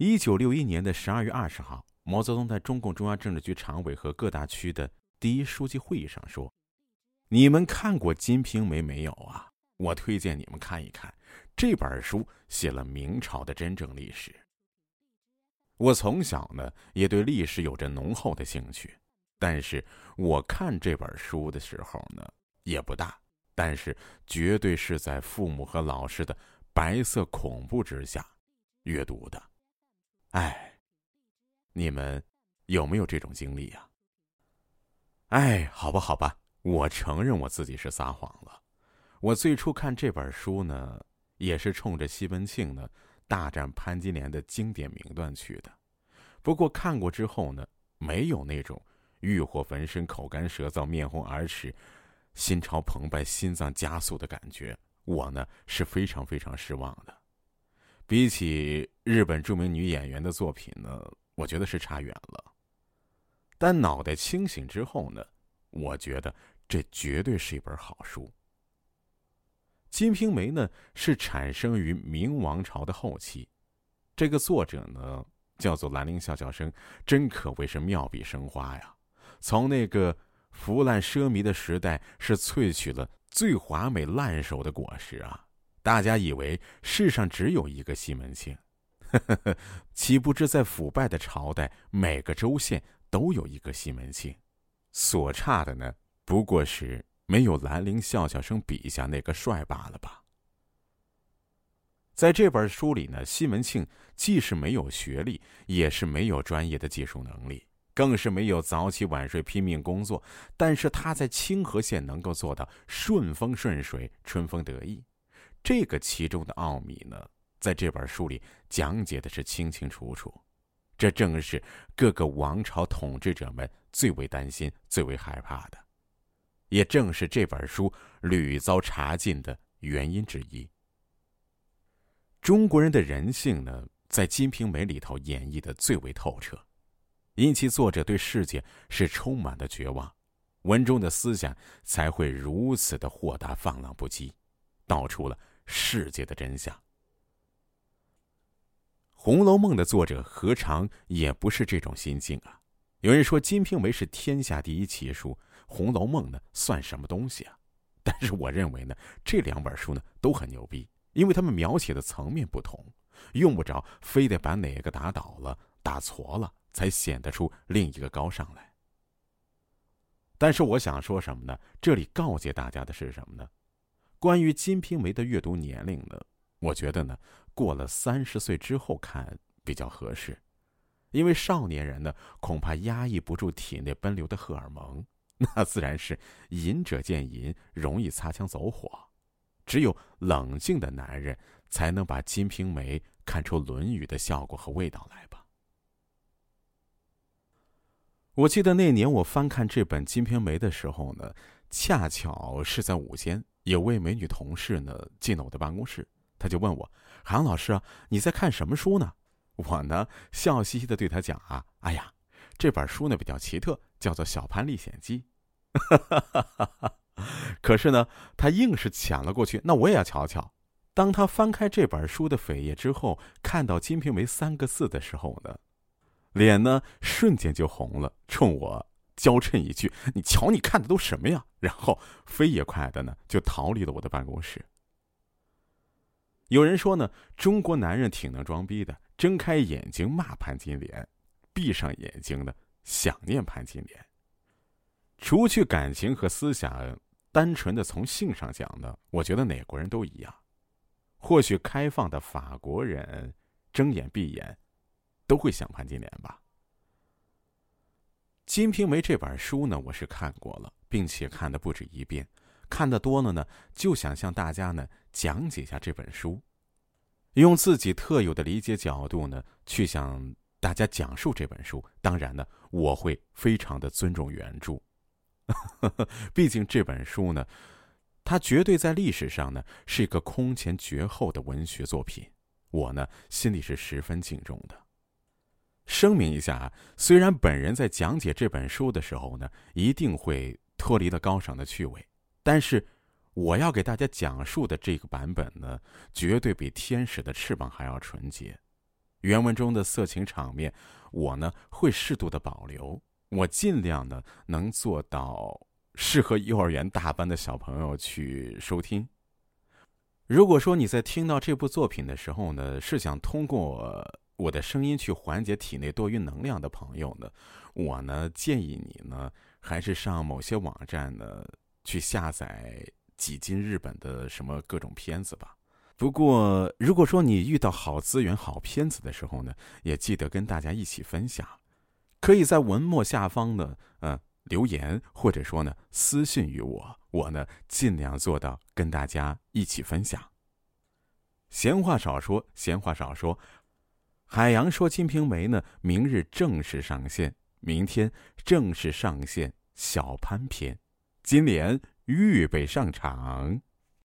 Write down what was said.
一九六一年的十二月二十号，毛泽东在中共中央政治局常委和各大区的第一书记会议上说：“你们看过《金瓶梅》没有啊？我推荐你们看一看，这本书写了明朝的真正历史。”我从小呢也对历史有着浓厚的兴趣，但是我看这本书的时候呢也不大，但是绝对是在父母和老师的白色恐怖之下阅读的。哎，你们有没有这种经历呀？哎，好吧，好吧，我承认我自己是撒谎了。我最初看这本书呢，也是冲着西门庆呢大战潘金莲的经典名段去的。不过看过之后呢，没有那种欲火焚身、口干舌燥、面红耳赤、心潮澎湃、心脏加速的感觉。我呢是非常非常失望的。比起日本著名女演员的作品呢，我觉得是差远了。但脑袋清醒之后呢，我觉得这绝对是一本好书。《金瓶梅》呢是产生于明王朝的后期，这个作者呢叫做兰陵笑笑生，真可谓是妙笔生花呀。从那个腐烂奢靡的时代，是萃取了最华美烂熟的果实啊。大家以为世上只有一个西门庆，岂不知在腐败的朝代，每个州县都有一个西门庆，所差的呢，不过是没有兰陵笑笑生笔下那个帅罢了吧？在这本书里呢，西门庆既是没有学历，也是没有专业的技术能力，更是没有早起晚睡拼命工作，但是他在清河县能够做到顺风顺水、春风得意。这个其中的奥秘呢，在这本书里讲解的是清清楚楚。这正是各个王朝统治者们最为担心、最为害怕的，也正是这本书屡遭查禁的原因之一。中国人的人性呢，在《金瓶梅》里头演绎的最为透彻，因其作者对世界是充满了绝望，文中的思想才会如此的豁达放浪不羁，道出了。世界的真相，《红楼梦》的作者何尝也不是这种心境啊？有人说《金瓶梅》是天下第一奇书，《红楼梦》呢算什么东西啊？但是我认为呢，这两本书呢都很牛逼，因为他们描写的层面不同，用不着非得把哪个打倒了、打错了，才显得出另一个高尚来。但是我想说什么呢？这里告诫大家的是什么呢？关于《金瓶梅》的阅读年龄呢，我觉得呢，过了三十岁之后看比较合适，因为少年人呢，恐怕压抑不住体内奔流的荷尔蒙，那自然是淫者见淫，容易擦枪走火。只有冷静的男人，才能把《金瓶梅》看出《论语》的效果和味道来吧。我记得那年我翻看这本《金瓶梅》的时候呢，恰巧是在午间。有位美女同事呢进了我的办公室，她就问我：“韩老师啊，你在看什么书呢？”我呢笑嘻嘻的对她讲：“啊，哎呀，这本书呢比较奇特，叫做《小潘历险记》。”可是呢，她硬是抢了过去。那我也要瞧瞧。当他翻开这本书的扉页之后，看到《金瓶梅》三个字的时候呢，脸呢瞬间就红了，冲我。娇嗔一句：“你瞧，你看的都什么呀？”然后飞也快的呢，就逃离了我的办公室。有人说呢，中国男人挺能装逼的，睁开眼睛骂潘金莲，闭上眼睛呢想念潘金莲。除去感情和思想，单纯的从性上讲呢，我觉得哪国人都一样。或许开放的法国人，睁眼闭眼，都会想潘金莲吧。《金瓶梅》这本书呢，我是看过了，并且看的不止一遍。看的多了呢，就想向大家呢讲解一下这本书，用自己特有的理解角度呢，去向大家讲述这本书。当然呢，我会非常的尊重原著，毕竟这本书呢，它绝对在历史上呢是一个空前绝后的文学作品。我呢心里是十分敬重的。声明一下啊，虽然本人在讲解这本书的时候呢，一定会脱离了高尚的趣味，但是我要给大家讲述的这个版本呢，绝对比天使的翅膀还要纯洁。原文中的色情场面，我呢会适度的保留，我尽量呢能做到适合幼儿园大班的小朋友去收听。如果说你在听到这部作品的时候呢，是想通过我的声音去缓解体内多余能量的朋友呢，我呢建议你呢还是上某些网站呢去下载几斤日本的什么各种片子吧。不过，如果说你遇到好资源、好片子的时候呢，也记得跟大家一起分享，可以在文末下方呢，嗯，留言或者说呢私信于我，我呢尽量做到跟大家一起分享。闲话少说，闲话少说，海洋说《金瓶梅》呢，明日正式上线，明天正式上线小潘篇，金莲预备上场。